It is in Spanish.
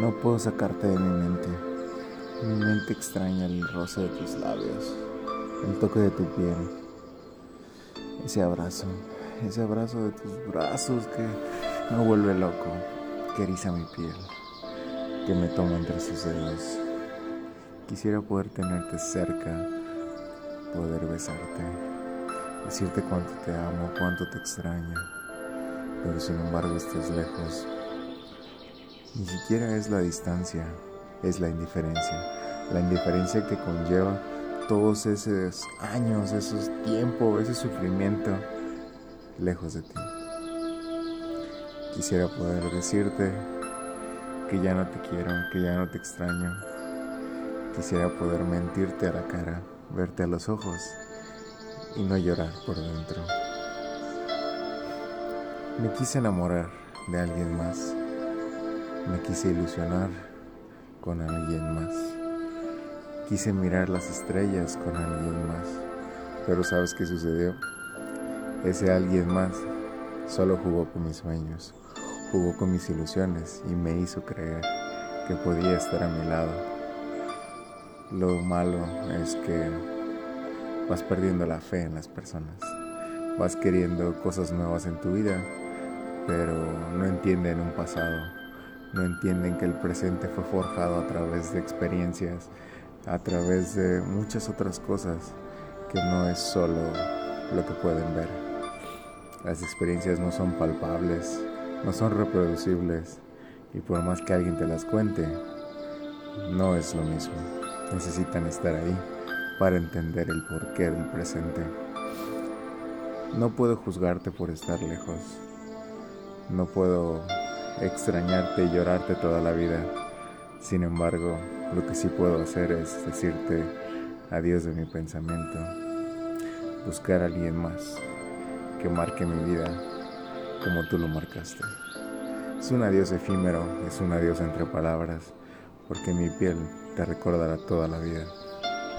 No puedo sacarte de mi mente. Mi mente extraña el roce de tus labios, el toque de tu piel, ese abrazo, ese abrazo de tus brazos que me vuelve loco, que eriza mi piel, que me toma entre sus dedos. Quisiera poder tenerte cerca, poder besarte, decirte cuánto te amo, cuánto te extraño, pero sin embargo estás lejos ni siquiera es la distancia, es la indiferencia. La indiferencia que conlleva todos esos años, esos tiempos, ese sufrimiento lejos de ti. Quisiera poder decirte que ya no te quiero, que ya no te extraño. Quisiera poder mentirte a la cara, verte a los ojos y no llorar por dentro. Me quise enamorar de alguien más me quise ilusionar con alguien más. Quise mirar las estrellas con alguien más. Pero ¿sabes qué sucedió? Ese alguien más solo jugó con mis sueños, jugó con mis ilusiones y me hizo creer que podía estar a mi lado. Lo malo es que vas perdiendo la fe en las personas. Vas queriendo cosas nuevas en tu vida, pero no entienden un pasado no entienden que el presente fue forjado a través de experiencias, a través de muchas otras cosas que no es solo lo que pueden ver. Las experiencias no son palpables, no son reproducibles y por más que alguien te las cuente, no es lo mismo. Necesitan estar ahí para entender el porqué del presente. No puedo juzgarte por estar lejos. No puedo extrañarte y llorarte toda la vida. Sin embargo, lo que sí puedo hacer es decirte adiós de mi pensamiento, buscar a alguien más que marque mi vida como tú lo marcaste. Es un adiós efímero, es un adiós entre palabras, porque mi piel te recordará toda la vida.